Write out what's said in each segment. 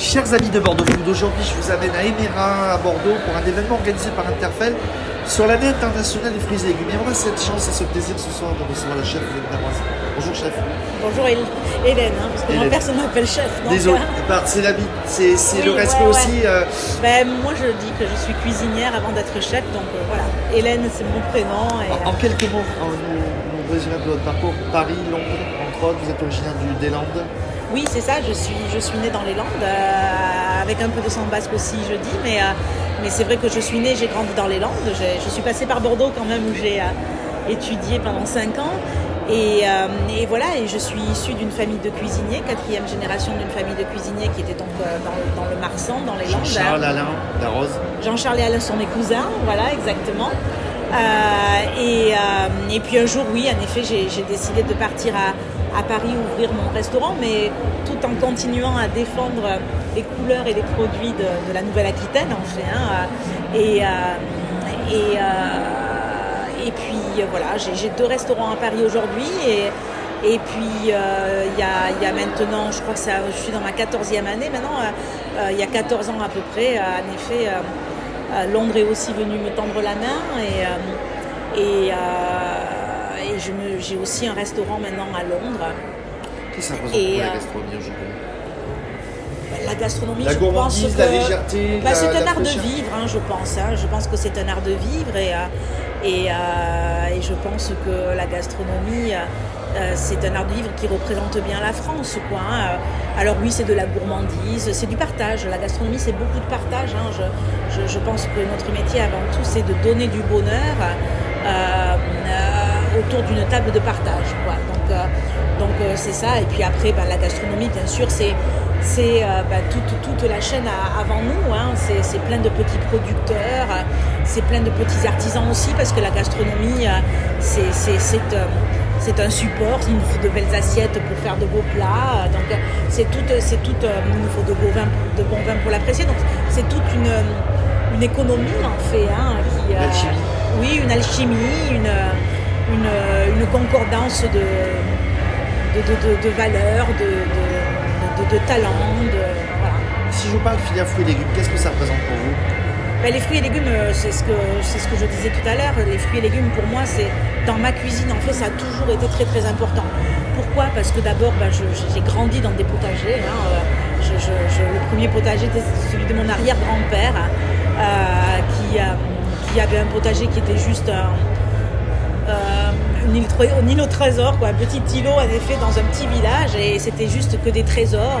Chers amis de Bordeaux Food, aujourd'hui je vous amène à Émérin, à Bordeaux, pour un événement organisé par Interfell sur l'année internationale des fruits et légumes. Et on a cette chance et ce plaisir ce soir de recevoir la chef Hélène Damoise. Bonjour chef. Bonjour Hélène, hein, parce que moi Hélène. personne ne m'appelle chef. Désolé, euh, Bah, c'est la vie, c'est Oui, le respect ouais, ouais. aussi. euh, ben, moi je dis que je suis cuisinière avant d'être chef, donc euh, voilà. Hélène c'est mon prénom. Et, en, en quelques mots, nous, nous résumé un peu votre parcours. Paris, Londres, entre autres, vous êtes originaire du, des Landes. Oui c'est ça, je suis, je suis née dans les Landes, euh, avec un peu de sang basque aussi je dis, mais, euh, mais c'est vrai que je suis née, j'ai grandi dans les Landes. Je suis passée par Bordeaux quand même où j'ai euh, étudié pendant 5 ans. Et, et voilà, et je suis issue d'une famille de cuisiniers, quatrième génération d'une famille de cuisiniers qui était donc dans, dans le Marsan, dans les Landes. Charles, Alain, Darroze. Jean-Charles et Alain sont mes cousins, voilà, exactement. Et, et puis un jour, oui, en effet, j'ai décidé de partir à, à Paris ouvrir mon restaurant, mais tout en continuant à défendre les couleurs et les produits de, la Nouvelle-Aquitaine, en fait. hein. Et, euh, et, euh, et puis euh, voilà, j'ai deux restaurants à Paris aujourd'hui et, puis euh, il y, a, maintenant, je crois que ça, je suis dans ma 14e année maintenant, euh, euh, il y a 14 ans à peu près, euh, en effet, euh, euh, Londres est aussi venu me tendre la main et, euh, et, euh, et je me- j'ai aussi un restaurant maintenant à Londres. Qu'est-ce que ça représente Et, pour la euh, gastronomie aujourd'hui La gastronomie, La je pense que la légèreté, Bah, c'est un la art de vivre, hein, je pense. hein. Je pense que c'est un art de vivre et, euh, et, euh, et je pense que la gastronomie, euh, c'est un art de vivre qui représente bien la France. Quoi, hein. Alors oui, c'est de la gourmandise, c'est du partage. La gastronomie, c'est beaucoup de partage. Je, je- je pense que notre métier avant tout, c'est de donner du bonheur euh, autour d'une table de partage. Quoi. Donc, euh, donc euh, c'est ça. Et puis après, bah, la gastronomie, bien sûr, c'est c'est euh, bah, toute, toute la chaîne avant nous. hein. C'est plein de petits producteurs, c'est plein de petits artisans aussi, parce que la gastronomie, c'est un support. Il nous faut de belles assiettes pour faire de beaux plats. Donc c'est tout, tout. il nous faut de beaux vins, de bons vins pour l'apprécier. Donc c'est toute une, une économie en fait, hein, qui, euh, oui, une alchimie, une, une, une concordance de, de, de, de- valeurs, de, talents. Voilà. Si je vous parle filière fruits et légumes, qu'est-ce que ça représente pour vous? Ben, les fruits et légumes, euh, c'est ce, que, c'est ce que je disais tout à l'heure. Les fruits et légumes, pour moi, c'est dans ma cuisine, en fait, ça a toujours été très très important. Pourquoi? Parce que d'abord, ben, j'ai grandi dans des potagers. hein, euh, je- je- je- le premier potager était celui de mon arrière-grand-père, euh, qui, euh, qui avait un potager qui était juste un, euh, tre- une île trésor, quoi, un petit îlot en effet dans un petit village et c'était juste que des trésors.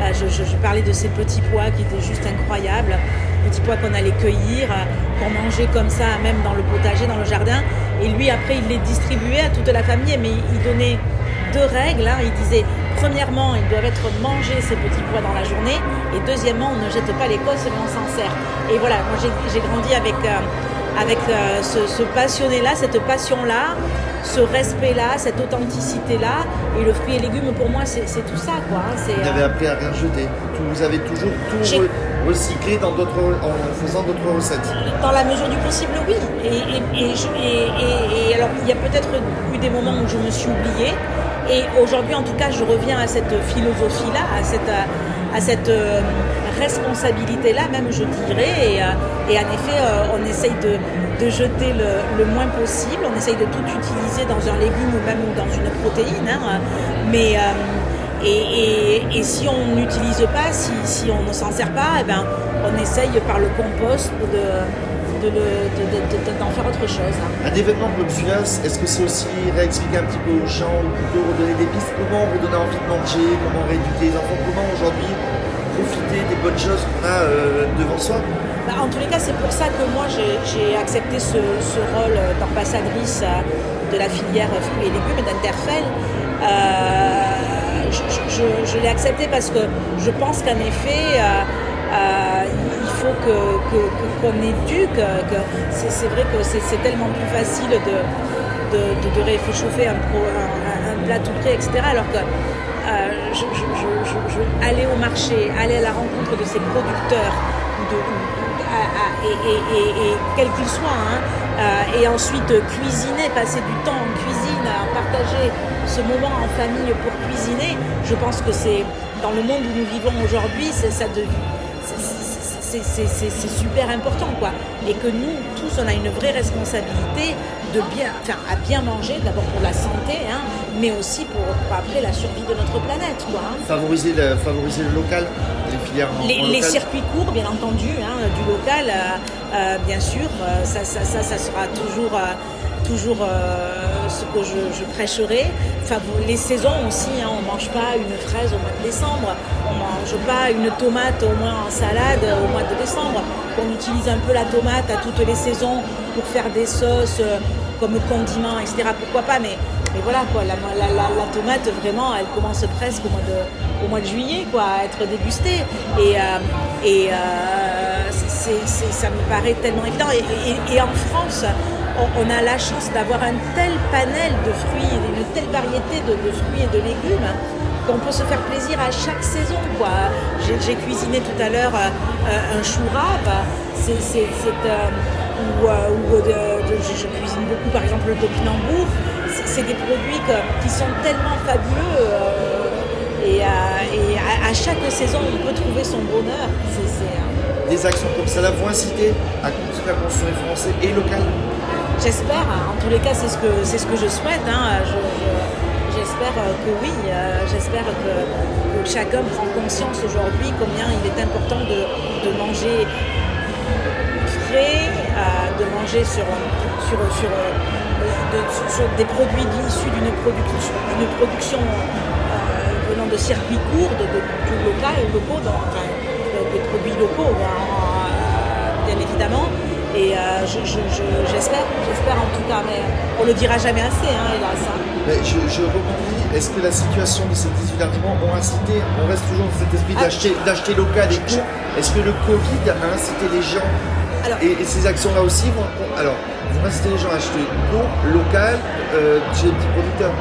Euh, je, parlais de ces petits pois qui étaient juste incroyables, petits pois qu'on allait cueillir, euh, qu'on mangeait comme ça, même dans le potager, dans le jardin. Et lui, après, il les distribuait à toute la famille, mais il donnait deux règles. hein. Il disait, premièrement, ils doivent être mangés, ces petits pois, dans la journée. Et deuxièmement, on ne jette pas l'écosse, mais on s'en sert. Et voilà, j'ai grandi avec, euh, avec euh, ce, ce passionné-là, cette passion-là, ce respect-là, cette authenticité-là. Et le fruit et légumes, pour moi, c'est tout ça, quoi. hein. Vous euh, avez appris à rien jeter. Vous avez toujours tout re- recyclé dans d'autres, en faisant d'autres recettes. Dans la mesure du possible, oui. Et, et- et je- et- et- et alors, il y a peut-être eu des moments où je me suis oubliée. Et aujourd'hui, en tout cas, je reviens à cette philosophie-là, à cette, à cette euh, responsabilité-là, même, je dirais. Et, euh, en effet, euh, on essaye de, de jeter le, le moins possible. On essaye de tout utiliser dans un légume ou même dans une protéine. hein. Mais. euh, et, et- si on n'utilise pas, si, si on ne s'en sert pas, eh ben, on essaye par le compost de- de- d'en faire autre chose. hein. Un événement comme celui-là, est-ce que c'est aussi réexpliquer un petit peu aux gens, ou plutôt redonner des pistes? Comment redonner envie de manger? Comment rééduquer les enfants? Comment aujourd'hui profiter des bonnes choses qu'on a euh, devant soi Bah, en tous les cas, c'est pour ça que moi j'ai accepté ce, rôle d'ambassadrice euh, de la filière fruits et légumes d'Interfell. Euh, je l'ai accepté parce que je pense qu'en effet, il faut que- que- que- qu'on éduque. Que c'est vrai que c'est tellement plus facile de, de, réchauffer un, un- plat tout prêt, etc. Alors que je, je- je- aller au marché, aller à la rencontre de ces producteurs, et, et- et- et quel qu'il soit, hein, euh, et ensuite cuisiner, passer du temps en cuisine, partager ce moment en famille pour cuisiner, je pense que c'est dans le monde où nous vivons aujourd'hui, ça devient c'est super important quoi. Et que nous tous on a une vraie responsabilité de bien, enfin, à bien manger, d'abord pour la santé, hein, mais aussi pour, après la survie de notre planète quoi. Hein. Favoriser, le, favoriser le local, les filières. les, circuits courts bien entendu, hein, du local, euh, euh, bien sûr, euh, ça, ça, ça, ça, sera toujours toujours euh, ce que je, prêcherai. Enfin, les saisons aussi, hein, on ne mange pas une fraise au mois de décembre, on ne mange pas une tomate au moins en salade au mois de décembre. On utilise un peu la tomate à toutes les saisons pour faire des sauces euh, comme condiment, etc. Pourquoi pas, mais, voilà, la, tomate, vraiment, elle commence presque au mois de, juillet à être dégustée. Et, euh, et ça me paraît tellement évident. et en France, on, a la chance d'avoir un tel panel de fruits, une telle variété de, fruits et de légumes qu'on peut se faire plaisir à chaque saison. J'ai, cuisiné tout à l'heure euh, un chou rave, c'est, euh, ou, euh, je, cuisine beaucoup par exemple le topinambour. C'est, des produits qui sont tellement fabuleux et, à, chaque saison on peut trouver son bonheur. des actions comme ça vont inciter à continuer à consommer français et local J'espère, en tous les cas, c'est ce que, c'est ce que je souhaite. Hein. j'espère que oui, euh, j'espère que, chacun prend conscience aujourd'hui combien il est important de, manger frais, euh, de manger sur, sur, sur, euh, des produits issus d'une production, production venant de circuits courts, de, local, locaux, des produits locaux, hein, bien évidemment. Et euh, j'espère, j'espère en tout cas, mais on le dira jamais assez, hein, hélas. Hein. Mais je, je rebondis, est-ce que la situation de ces 18 arguments ont incité, on reste toujours dans cet esprit ah, d'acheter, local et court, est-ce que le Covid a incité les gens? Et, ces actions-là aussi vont, alors, vont inciter les gens à acheter court, local, euh, chez les petits producteurs?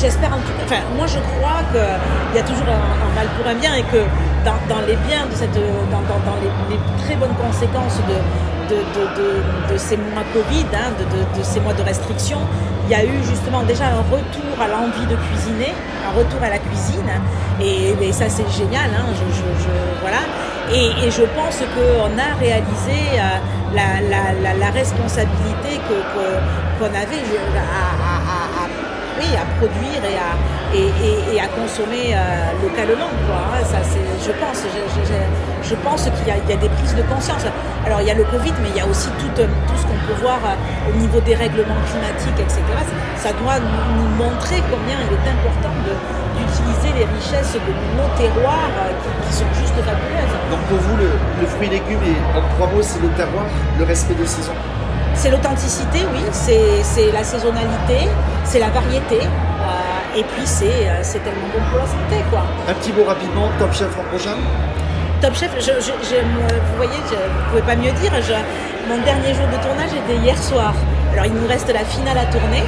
J'espère en tout cas, enfin, moi je crois qu'il y a toujours un, mal pour un bien et que dans, les biens de cette, dans, dans les, très bonnes conséquences de, de, ces mois Covid, hein, de, ces mois de restriction, il y a eu justement déjà un retour à l'envie de cuisiner, un retour à la cuisine, et, ça c'est génial, hein, voilà. Et, je pense qu'on a réalisé euh, la, responsabilité qu'on avait à à produire et à, et, à consommer euh, localement. Quoi. Hein. Ça, je pense, je, pense qu'il y, a des prises de conscience. Alors il y a le Covid, mais il y a aussi tout, euh, tout ce qu'on peut voir euh, au niveau des règlements climatiques, etc. Ça doit nous montrer combien il est important d'utiliser les richesses de nos terroirs qui, sont juste fabuleuses. Donc pour vous, le, le fruit et légumes, et en trois mots, c'est le terroir, le respect des saisons? C'est l'authenticité, oui, c'est la saisonnalité, c'est la variété. Euh, et puis euh, c'est tellement bon pour la santé, quoi. Un petit mot rapidement, Top Chef en prochain Top Chef, je, vous voyez, je ne pouvez pas mieux dire, mon dernier jour de tournage était hier soir. Alors il nous reste la finale à tourner,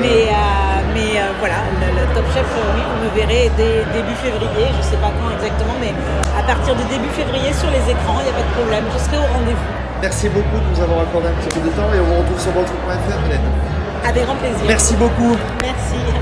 mais, euh, mais voilà, le, Top Chef, oui, vous me verrez dès début février, je ne sais pas quand exactement, mais à partir de début février sur les écrans, il n'y a pas de problème, je serai au rendez-vous. Merci beaucoup de nous avoir accordé un petit peu de temps et on vous retrouve sur votre.fr, Hélène. Avec grand plaisir. Merci beaucoup. Merci.